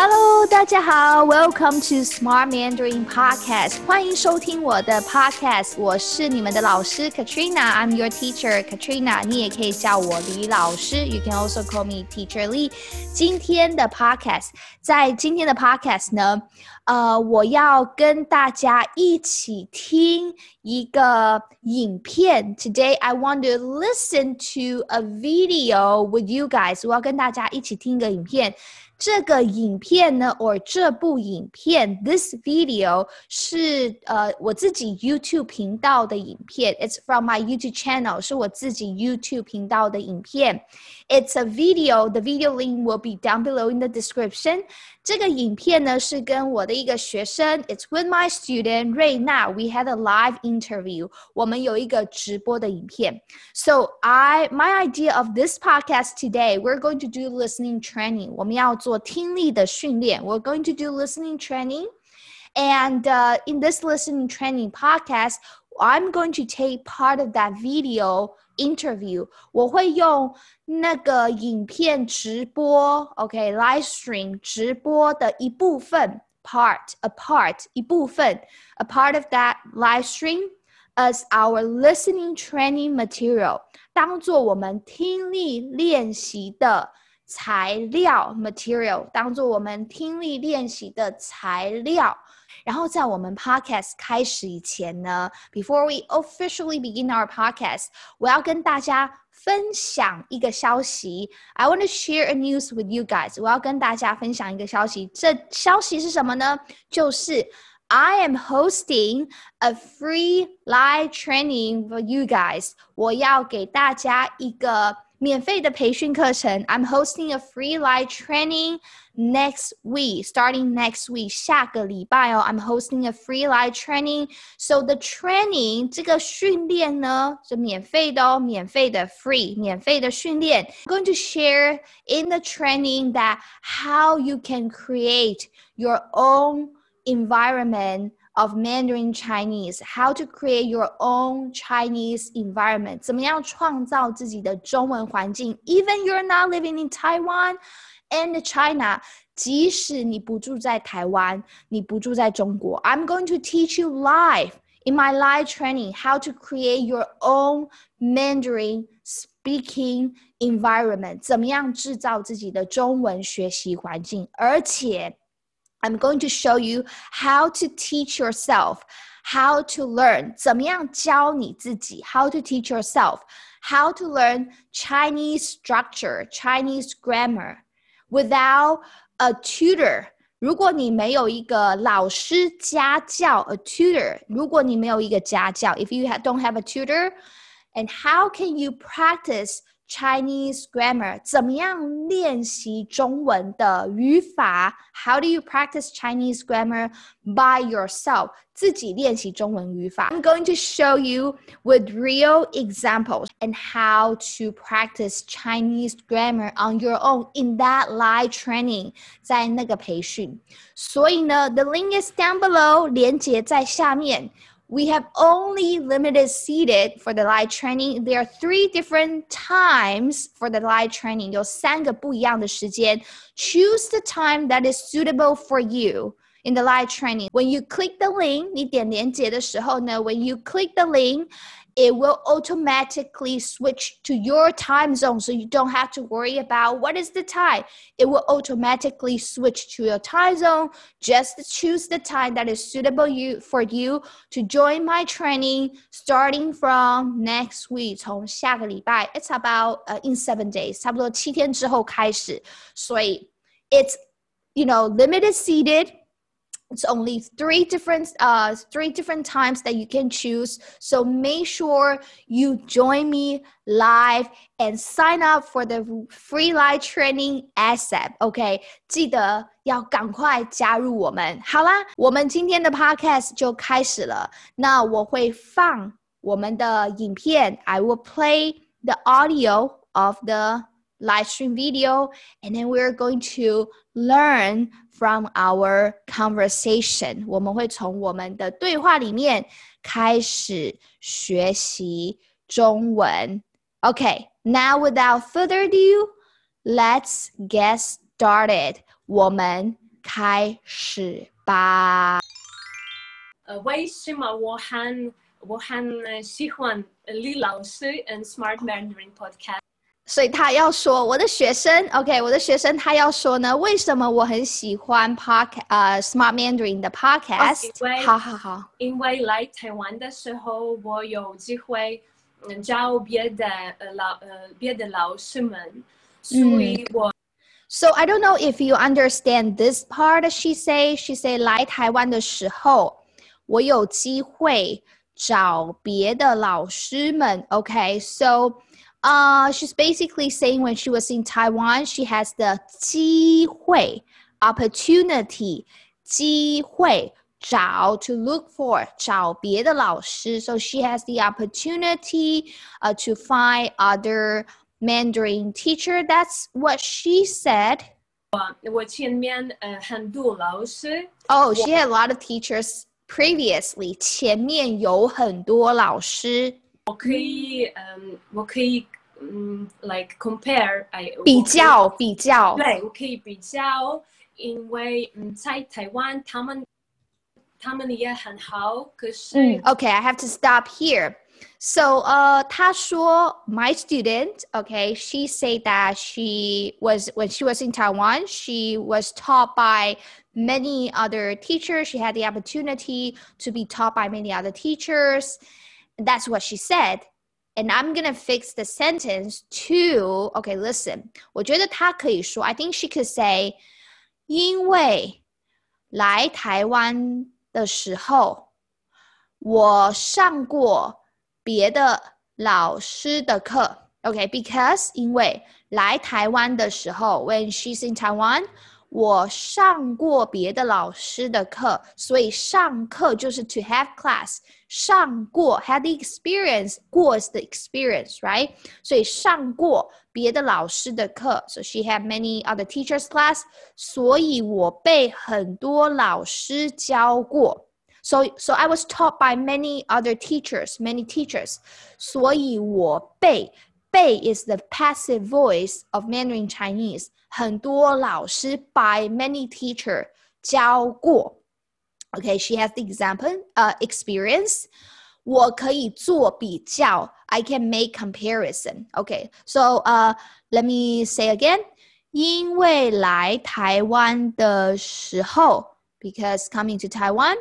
Hello，大家好，Welcome to Smart Mandarin Podcast，欢迎收听我的 Podcast，我是你们的老师 Katrina，I'm your teacher Katrina，你也可以叫我李老师，You can also call me Teacher Lee。今天的 Podcast，在今天的 Podcast 呢，呃，我要跟大家一起听一个影片。Today I want to listen to a video with you guys，我要跟大家一起听一个影片。 这个影片呢，or 这部影片，this video 是呃我自己 YouTube 频道的影片，it's from my YouTube channel，是我自己 YouTube 频道的影片。It's a video. The video link will be down below in the description. 这个影片呢是跟我的一个学生，It's with my student 瑞娜。We had a live interview. 我们有一个直播的影片。So I my idea of this podcast today, we're going to do listening training. 我们要做听力的训练。We're going to do listening training. And uh, in this listening training podcast, I'm going to take part of that video interview，我会用那个影片直播，OK，live stream 直播的一部分 part，a part 一部分，a part of that live stream as our listening training material，当做我们听力练习的材料 material，当做我们听力练习的材料。 然后在我们 podcast 开始以前呢，before we officially begin our podcast，我要跟大家分享一个消息。I want to share a news with you guys。我要跟大家分享一个消息。这消息是什么呢？就是 I am hosting a free live training for you guys。我要给大家一个。 免费的培训课程，I'm hosting a free live training next week, starting next week，下个礼拜哦，I'm hosting a free live training. So the training 这个训练呢是免费的哦，免费的 free，免费的训练。I'm going to share in the training that how you can create your own environment of Mandarin Chinese, how to create your own Chinese environment，怎么样创造自己的中文环境？Even you're not living in Taiwan and China，即使你不住在台湾，你不住在中国，I'm going to teach you live in my live training how to create your own Mandarin speaking environment，怎么样制造自己的中文学习环境，而且。 I'm going to show you how to teach yourself, how to learn, 怎么样教你自己, how to teach yourself, how to learn Chinese structure, Chinese grammar without a tutor. 如果你没有一个老师家教，a tutor，如果你没有一个家教，if you don't have a tutor, and how can you practice Chinese grammar，怎么样练习中文的语法？How do you practice Chinese grammar by yourself？自己练习中文语法。I'm going to show you with real examples and how to practice Chinese grammar on your own in that live training，在那个培训。所以呢，the link is down below，连接在下面。 we have only limited seated for the live training. There are three different times for the live training. 有三个不一样的时间. Choose the time that is suitable for you in the live training. When you click the link, 你点连接的时候呢，when you click the link, it will automatically switch to your time zone so you don't have to worry about what is the time. It will automatically switch to your time zone. Just choose the time that is suitable you for you to join my training starting from next week. 从下个礼拜, it's about uh, in seven days. 差不多七天之后开始。所以 it's you know limited seated it's only three different uh three different times that you can choose so make sure you join me live and sign up for the free live training asap ok 记得要赶快加入我们好啦我们今天的 podcast 就开始了那我会放我们的影片 i will play the audio of the live stream video and then we're going to learn from our conversation，我们会从我们的对话里面开始学习中文。Okay, now without further ado, let's get started. 我们 开始吧。呃，为什么我很我很呃喜欢李老师 and Smart Mandarin Podcast？ 所以他要说我的学生，OK，我的学生他要说呢，为什么我很喜欢 Podcast 呃 Smart Mandarin 的 Podcast？、因为好好好，因为来台湾的时候，我有机会嗯找别的呃老呃别的老师们，所以我 So I don't know if you understand this part. She say, she say 来台湾的时候，我有机会找别的老师们。Okay, so uh, she's basically saying when she was in Taiwan, she has the 机会 opportunity 机会找 to look for 找别的老师. So she has the opportunity uh, to find other Mandarin teacher. That's what she said. 我前面呃很多老师， Oh, she had a lot of teachers previously. 前面有很多老师 我可以嗯我可以嗯 like compare 哎比较比较。对，我可以比较，因为嗯，在台湾他们他们也很好，可是、 Okay, I have to stop here. So, uh, 她说 my student, okay, she said that she was when she was in Taiwan, she was taught by many other teachers. She had the opportunity to be taught by many other teachers. That's what she said. And I'm gonna fix the sentence to okay. Listen, 我觉得她可以说 I think she could say, 因为来台湾的时候，我上过别的老师的课。OK，because、因为来台湾的时候，when she's in Taiwan，我上过别的老师的课，所以上课就是 to have class， 上过 had the experience，过 is the experience，right？所以上过别的老师的课，so she had many other teachers class，所以我被很多老师教过。So, so I was taught by many other teachers, many teachers. 所以我被被 is the passive voice of Mandarin Chinese. 很多老师 by many teacher 教过。 Okay, she has the example, uh, experience. 我可以做比较 I can make comparison. Okay, so uh, let me say again. 因为来台湾的时候，because coming to Taiwan.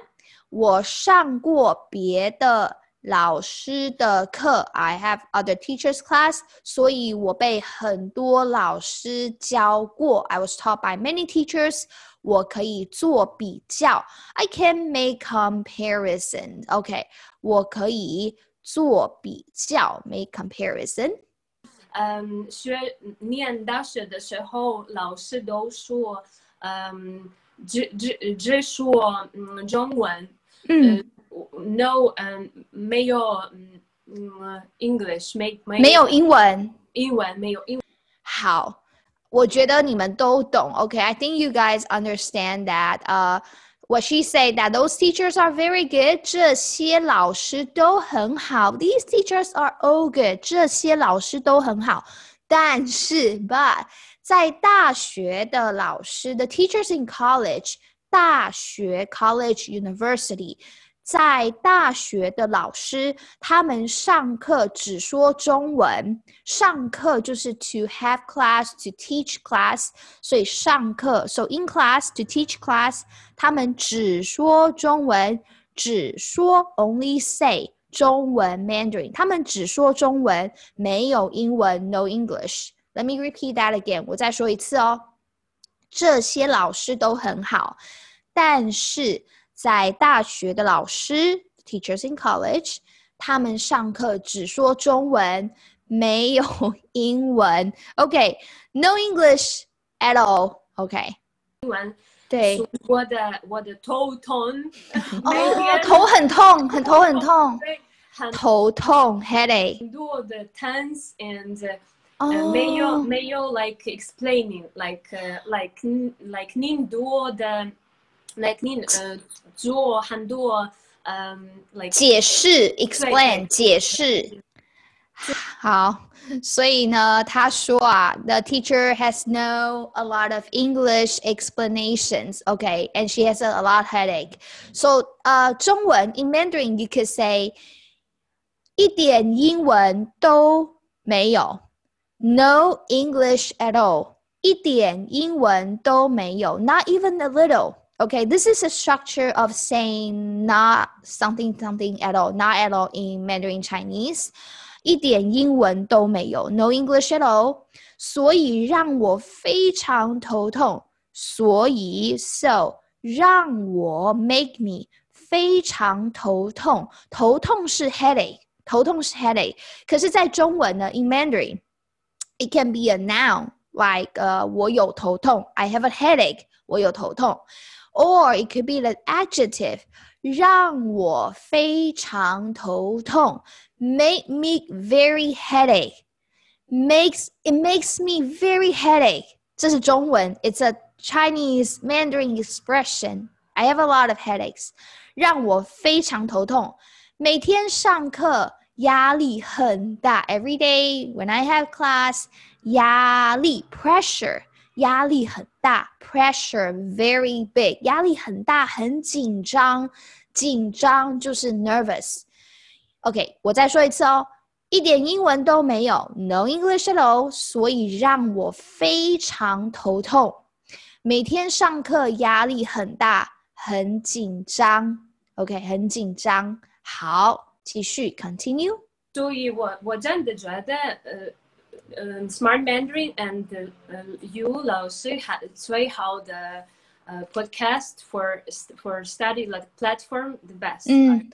我上过别的老师的课，I have other teachers class，所以我被很多老师教过。I was taught by many teachers， 我可以做比较，I can make comparison。OK，我可以做比较，make comparison。嗯，学念大学的时候，老师都说，嗯，只只只说嗯中文，嗯，呃，no，嗯，没有嗯嗯 English，没没有英文。英文，没有英文。好，我觉得你们都懂。Okay, I think you guys understand that. Uh, what she said that those teachers are very good. 这些老师都很好。These teachers are all good. 这些老师都很好。但是，but 在大学的老师的 teachers in college，大学 college university。 在大学的老师，他们上课只说中文。上课就是 to have class to teach class，所以上课 so in class to teach class，他们只说中文，只说 only say 中文 Mandarin，他们只说中文，没有英文 no English。Let me repeat that again，我再说一次哦。这些老师都很好，但是 在大学的老师 teachers in college，他们上课只说中文，没有英文。OK，no、English at all。OK，英文，对，所以我的我的头痛，每哦，天头很痛，很头很痛，对很头痛 headache。多的 tense and 呃哦，没有没有 like explaining like 呃 like 嗯 like 您多的 like 您呃做很多嗯 like 解释 explain 解释。 好，所以呢，他说啊，the teacher has no a lot of English explanations, okay, and she has a, a lot headache. So, 呃，中文 in Mandarin you could say 一点英文都没有，no English at all，一点英文都没有，not even a little。 Okay, this is a structure of saying not something something at all, not at all in Mandarin Chinese. 一点英文都没有，no English at all，所以让我非常头痛。所以，so 让我 make me 非常头痛，头痛是 headache，头痛是 headache。可是，在中文呢，in Mandarin，it can be a noun like 呃我有头痛，I have a headache，我有头痛 ，or it could be an adjective。让我非常头痛，make me very headache。makes it makes me very headache。这是中文，it's a Chinese Mandarin expression. I have a lot of headaches，让我非常头痛。每天上课压力很大，every day when I have class，压力 pressure 压力很大，pressure very big，压力很大，很紧张，紧张就是 nervous。OK，我再说一次哦，一点英文都没有，no English at all，所以让我非常头痛。每天上课压力很大，很紧张。OK，很紧张。好，继续 continue。所以我我真的觉得，呃。um, Smart Mandarin and uh, you 老师还最好的呃 podcast for for study like platform the best。嗯，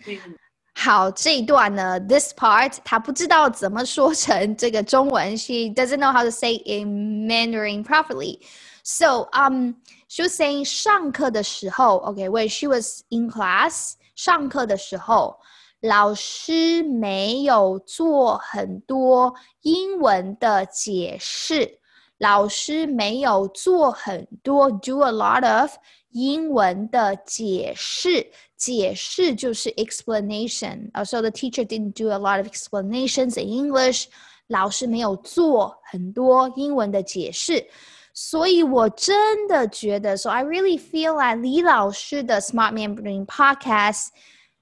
好，这一段呢，this part 他不知道怎么说成这个中文，she doesn't know how to say in Mandarin properly。So um, she was saying 上课的时候，OK, when she was in class，上课的时候。 老师没有做很多英文的解释，老师没有做很多 do a lot of 英文的解释，解释就是 explanation。So the teacher didn't do a lot of explanations in English。老师没有做很多英文的解释，所以我真的觉得，So I really feel like 李老师的 Smart Mandarin Podcast。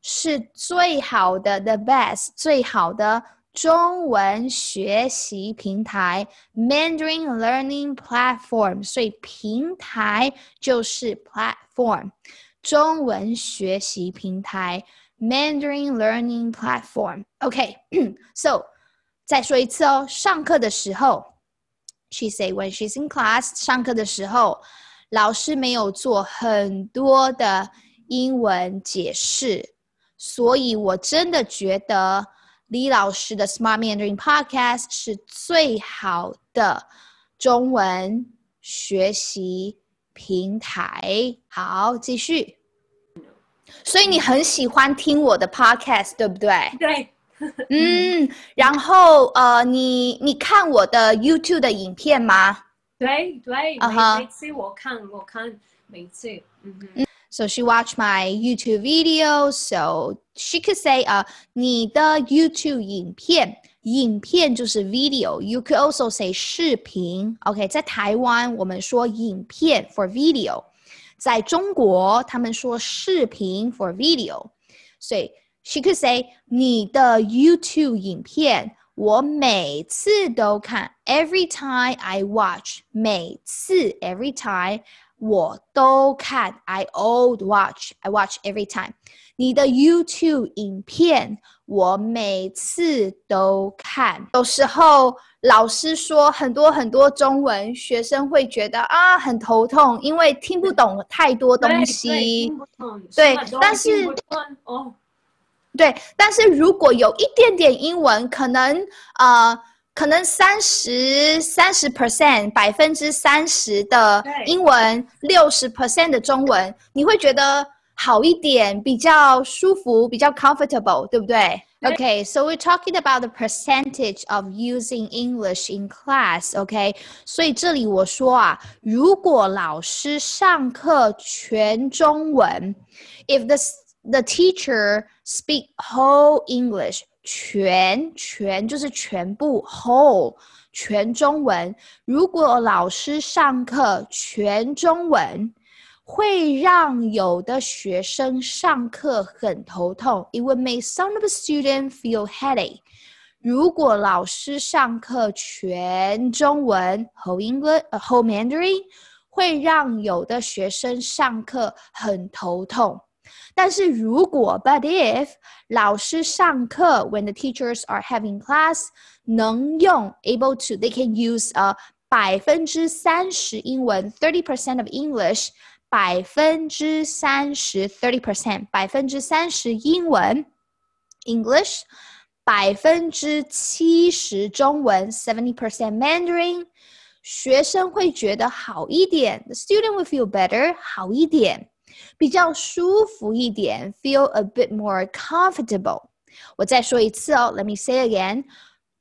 是最好的，the best 最好的中文学习平台，Mandarin Learning Platform。所以平台就是 platform，中文学习平台，Mandarin Learning Platform。OK，so 再说一次哦，上课的时候，she say when she's in class，上课的时候，老师没有做很多的英文解释。 所以我真的觉得李老师的 Smart Mandarin Podcast 是最好的中文学习平台。好，继续。所以你很喜欢听我的 Podcast，对不对？对。嗯，然后呃，你你看我的 YouTube 的影片吗？对对，每每次我看，我看每次，嗯哼。So she watched my YouTube video. So she could say, 啊，你的 YouTube 影片，影片就是 video. You could also say 视频。OK，在台湾我们说影片 for video，在中国他们说视频 for video。所以 she could say 你的 YouTube 影片，我每次都看，every time I watch，每次 every time。 我都看，I old watch，I watch every time。你的 YouTube 影片，我每次都看。有时候老师说很多很多中文，学生会觉得啊很头痛，因为听不懂太多东西。对，但是哦，对，但是如果有一点点英文，可能呃。可能三十三十 percent 百分之三十的英文，六十 percent 的中文，你会觉得好一点，比较舒服，比较 comfortable，对不对？Okay, so we're talking about the percentage of using English in class. Okay, 所以这里我说啊，如果老师上课全中文，if the the teacher speak whole English 全全就是全部 whole 全中文。如果老师上课全中文，会让有的学生上课很头痛。It would make some of the students feel headache. 如果老师上课全中文 whole English whole Mandarin，会让有的学生上课很头痛。但是如果 but if 老师上课 when the teachers are having class 能用 able to they can use 呃百分之三十英文 thirty percent of English 百分之三十 thirty percent 百分之三十英文 English 百分之七十中文 seventy percent Mandarin 学生会觉得好一点，the student will feel better 好一点。 比较舒服一点，feel a bit more comfortable。我再说一次哦，Let me say again。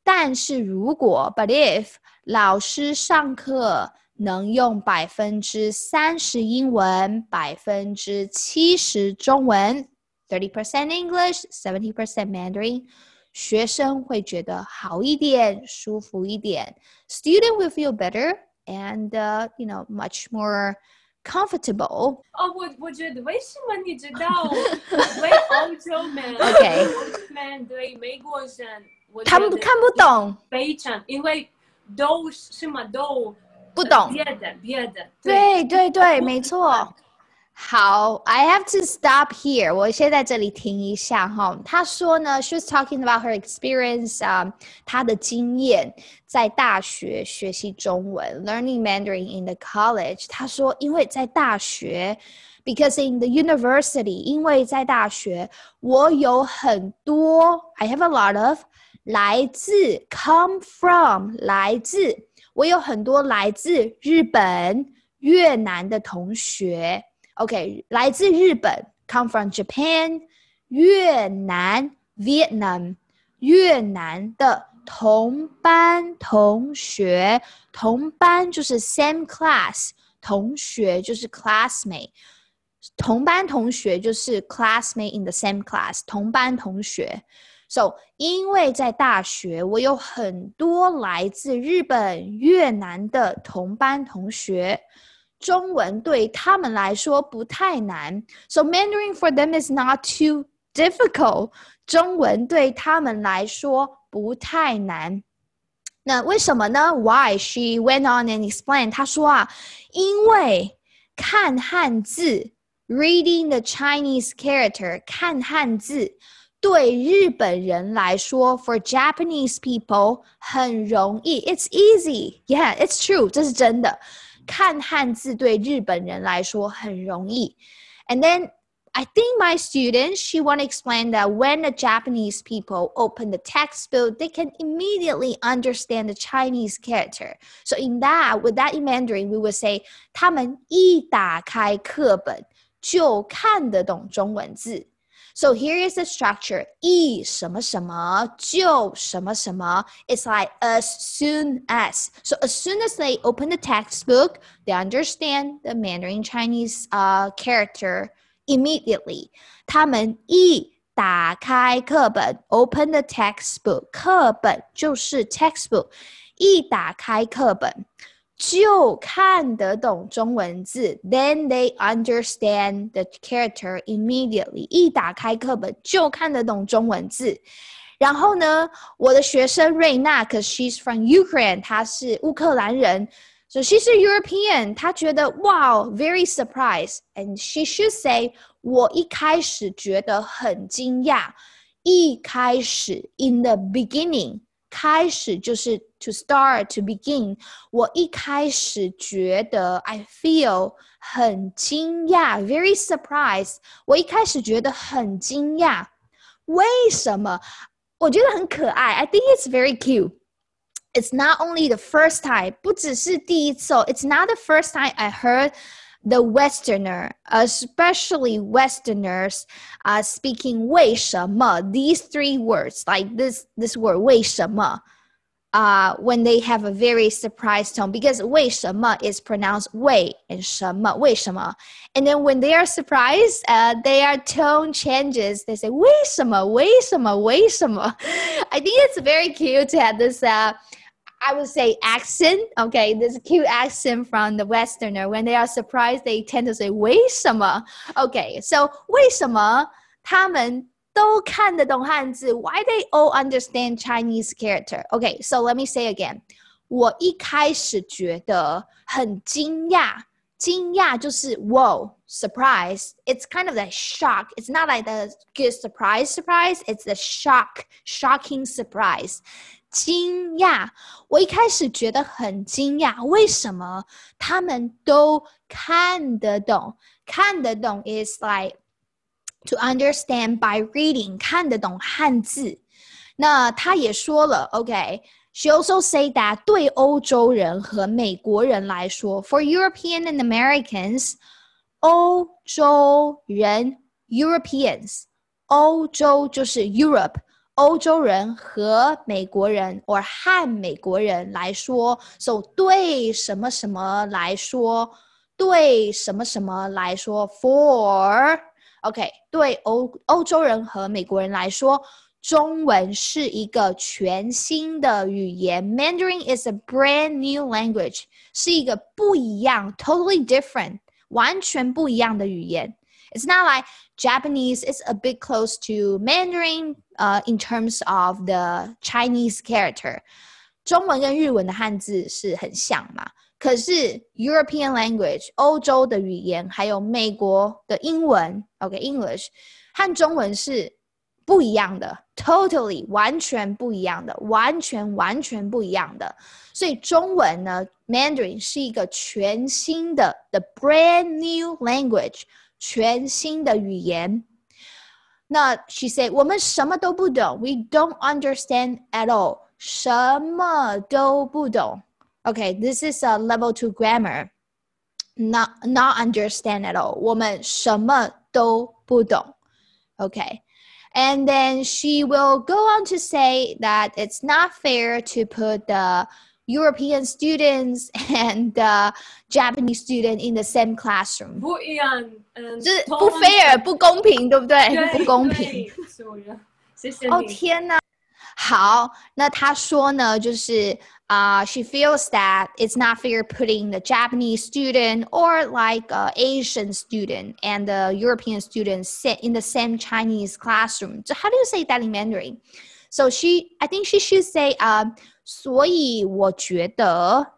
但是如果，but if 老师上课能用百分之三十英文，百分之七十中文，thirty percent English, seventy percent Mandarin，学生会觉得好一点，舒服一点。Student will feel better and uh, you know much more Comfortable. 哦，我我觉得为什么你知道？为欧洲人 OK 欧洲人对美国人，我他们看不懂，非常，因为都什么都不懂。别的别的，对对对，没错。好，I have to stop here。我先在这里停一下哈。他说呢，she was talking about her experience 啊、她的经验在大学学习中文，learning Mandarin in the college。她说，因为在大学，because in the university，因为在大学，我有很多，I have a lot of 来自 come from 来自，我有很多来自日本、越南的同学。 OK，来自日本，come from Japan，越南 Vietnam，越南的同班同学，同班就是 same class，同学就是 classmate，同班同学就是 classmate in the same class，同班同学。So，因为在大学，我有很多来自日本、越南的同班同学。中文对他们来说不太难，so Mandarin for them is not too difficult。中文对他们来说不太难。那为什么呢？Why? She went on and explained。她说啊，因为看汉字，reading the Chinese character，看汉字。对日本人来说，for Japanese people 很容易，it's easy. Yeah, it's true. 这是真的。 看汉字对日本人来说很容易。And then I think my student, she want to explain that when the Japanese people open the textbook, they can immediately understand the Chinese character. So in that, with that in Mandarin, we would say 他们一打开课本就看得懂中文字。 so here is the structure. 一什么什么就什么什么. It's like as soon as. So as soon as they open the textbook, they understand the Mandarin Chinese uh, character immediately. 他们一打开课本，open the textbook，课本就是 textbook，一打开课本。 就看得懂中文字，then they understand the character immediately。一打开课本就看得懂中文字。然后呢，我的学生瑞娜，cause she's from Ukraine，她是乌克兰人，so she's a European。她觉得哇，very surprised，and she should say，我一开始觉得很惊讶。一开始，in the beginning。 开始就是 to start to begin。我一开始觉得 I feel 很惊讶，very surprised。我一开始觉得很惊讶，为什么？我觉得很可爱。I think it's very cute. It's not only the first time，不只是第一次哦。It's not the first time I heard the Westerner, especially Westerners, uh, speaking 为什么 these three words like this this word 为什么 uh, when they have a very surprised tone because 为什么 is pronounced 为 and 什么为什么 and then when they are surprised uh, their tone changes they say 为什么为什么为什么 I think it's very cute to have this uh, I would say accent. Okay, this cute accent from the Westerner. When they are surprised, they tend to say 为什么 Okay, so 为什么他们都看得懂汉字？Why they all understand Chinese character? Okay, so let me say again. 我一开始觉得很惊讶，惊讶就是 whoa surprise. It's kind of like shock. It's not like the good surprise surprise. It's the shock, shocking surprise. 惊讶，我一开始觉得很惊讶，为什么他们都看得懂？看得懂 is like to understand by reading，看得懂汉字。那他也说了，OK，she also say that 对欧洲人和美国人来说，for European and Americans，欧洲人 Europeans，欧洲就是 Europe。 欧洲人和美国人，or 和美国人来说，so 对什么什么来说，对什么什么来说，for。OK，对欧欧洲人和美国人来说，中文是一个全新的语言。Mandarin is a brand new language，是一个不一样，totally different，完全不一样的语言。It's not like Japanese is a bit close to Mandarin, uh, in terms of the Chinese character. 中文跟日文的汉字是很像嘛？可是 European language 欧洲的语言，还有美国的英文，OK，English 和中文是不一样的，totally 完全不一样的，完全完全不一样的。所以中文呢，Mandarin 是一个全新的，the brand new language， 全新的语言。那 she said 我们什么都不懂，we don't understand at all，什么都不懂。Okay, this is a level two grammar. Not not understand at all. 我们什么都不懂. Okay. And then she will go on to say that it's not fair to put the European students and the Japanese student in the same classroom. 不一样，嗯，就是不 fair，不公平，对不对？不公平。谢谢你。哦天哪！好，那他说呢，就是啊、uh,，she feels that it's not fair putting the Japanese student or like a Asian student and the European student sit in the same Chinese classroom. So how do you say that in Mandarin? So she, I think she should say, uh, 所以我觉得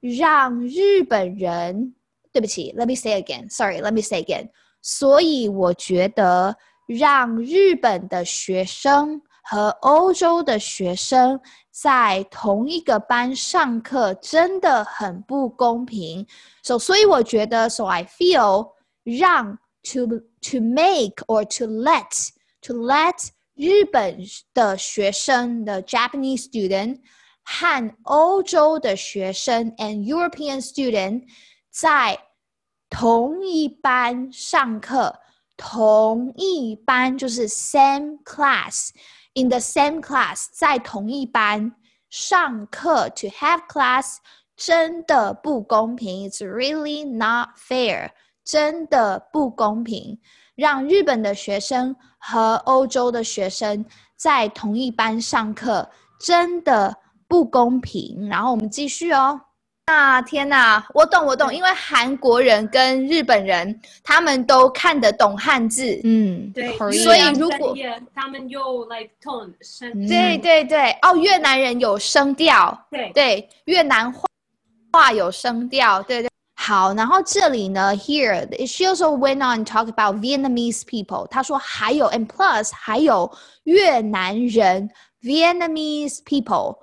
让日本人，对不起，Let me say again. Sorry, let me say again. 所以我觉得让日本的学生。和欧洲的学生在同一个班上课真的很不公平。So，所以我觉得，So I feel 让 to to make or to let to let 日本的学生的 Japanese student 和欧洲的学生 and European student 在同一班上课，同一班就是 same class。in the same class，在同一班上课，to have class 真的不公平，it's really not fair，真的不公平。让日本的学生和欧洲的学生在同一班上课，真的不公平。然后我们继续哦。啊天哪，我懂我懂，因为韩国人跟日本人他们都看得懂汉字，嗯，对，所以如果他们有 like tone 声，对对对，哦，越南人有声调，对。对，越南话话有声调，对对。好，然后这里呢，here she also went on talk about Vietnamese people，她说还有 and plus 还有越南人 Vietnamese people，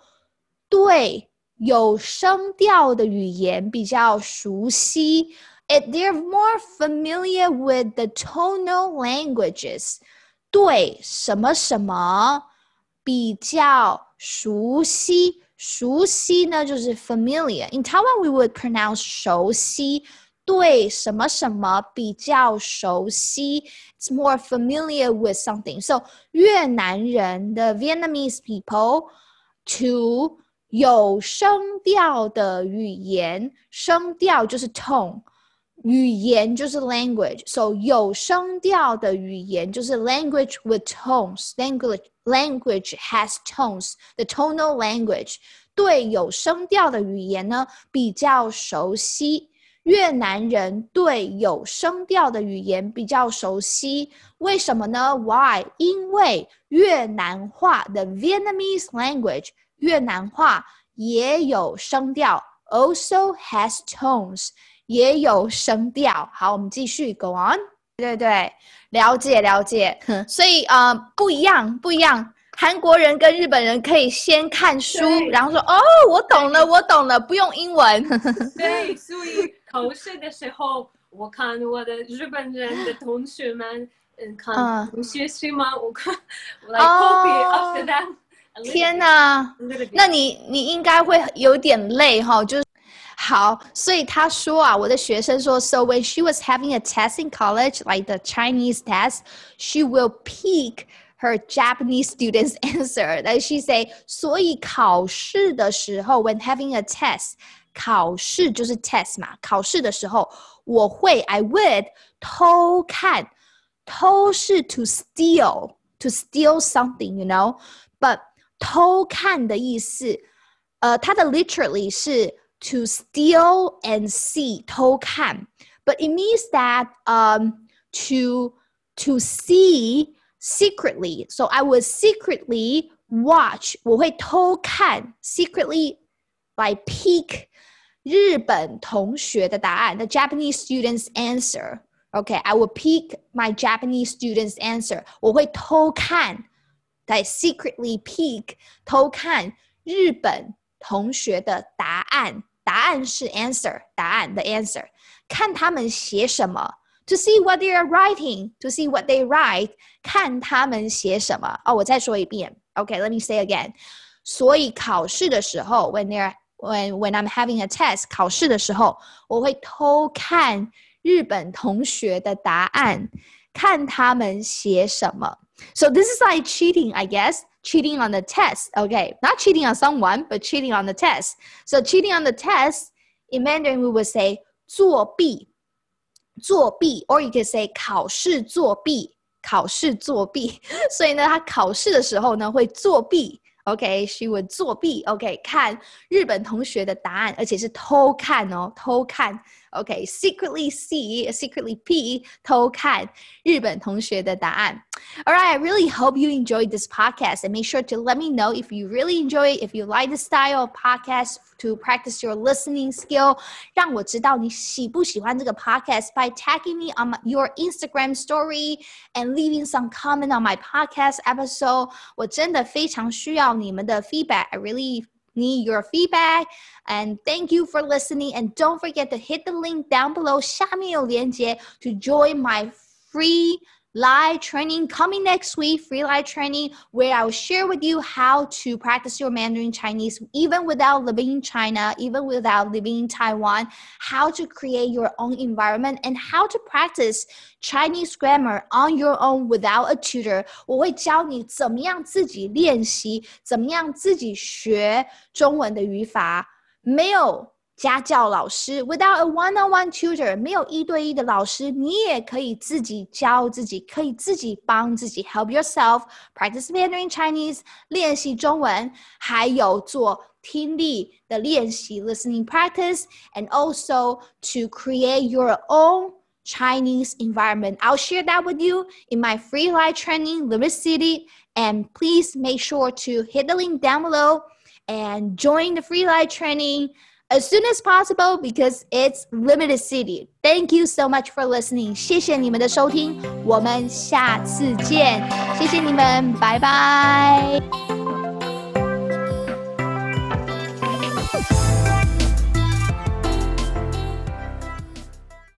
对。有声调的语言比较熟悉。It they're more familiar with the tonal languages。对什么什么比较熟悉？熟悉呢就是 familiar。In Taiwan we would pronounce 熟悉。对什么什么比较熟悉？It's more familiar with something. So 越南人的 Vietnamese people to 有声调的语言，声调就是 tone，语言就是 language。So 有声调的语言就是 language with tones. Language language has tones. The tonal language 对有声调的语言呢比较熟悉。越南人对有声调的语言比较熟悉，为什么呢？Why？因为越南话的 Vietnamese language， 越南话也有声调，also has tones，也有声调。好，我们继续，Go on。对对，了解了解。所以呃，不一样，不一样。韩国人跟日本人可以先看书，然后说：“哦，我懂了，我懂了，不用英文。”对，所以。考试的时候，我看我的日本人的同学们，嗯，看同学是吗？我看，我来 copy after them。天哪，那你你应该会有点累哈，就是好，所以他说啊，我的学生说，so when she was having a test in college, like the Chinese test, she will pick her Japanese students' answer. That she say，所以考试的时候，when having a test。考试就是 test 嘛，考试的时候我会 I would 偷看，偷是 to steal to steal something，you know，but 偷看的意思，呃，它的 literally 是 to steal and see 偷看，but it means that um to to see secretly. So I would secretly watch，我会偷看 secretly by peek 日本同学的答案，the Japanese students answer. Okay, I will peek my Japanese students answer. 我会偷看 ，I secretly peek 偷看日本同学的答案。答案是 answer，答案的 answer。看他们写什么，to see what they are writing，to see what they write。看他们写什么。哦，我再说一遍。Okay, let me say again. 所以考试的时候，when they're when when I'm having a test 考试的时候，我会偷看日本同学的答案，看他们写什么。 So this is like cheating, I guess. Cheating on the test. Okay, not cheating on someone, but cheating on the test. So cheating on the test in Mandarin we would say 作弊，作弊，or you can say 考试作弊，考试作弊。所以呢，他考试的时候呢会作弊。OK，she would 作弊。OK，看日本同学的答案，而且是偷看哦，偷看。OK，secretly see，secretly p，偷看日本同学的答案。 All right, I really hope you enjoyed this podcast, and make sure to let me know if you really enjoy it, if you like the style of podcast to practice your listening skill. 让我知道你喜不喜欢这个 podcast by tagging me on your Instagram story and leaving some comment on my podcast episode. 我真的非常需要你们的 feedback. I really need your feedback. And thank you for listening. And don't forget to hit the link down below 下面有链接 to join my free live training coming next week, free live training, where I will share with you how to practice your Mandarin Chinese even without living in China, even without living in Taiwan, how to create your own environment, and how to practice Chinese grammar on your own without a tutor. 我会教你怎么样自己练习，怎么样自己学中文的语法。没有 家教老师，without a one-on-one tutor，没有一对一的老师，你也可以自己教自己，可以自己帮自己，help yourself practice Mandarin Chinese，练习中文，还有做听力的练习，listening practice，and also to create your own Chinese environment. I'll share that with you in my free live training, Liver City, and please make sure to hit the link down below and join the free live training as soon as possible because it's limited city. Thank you so much for listening. 谢谢你们的收听，我们下次见。谢谢你们，拜拜。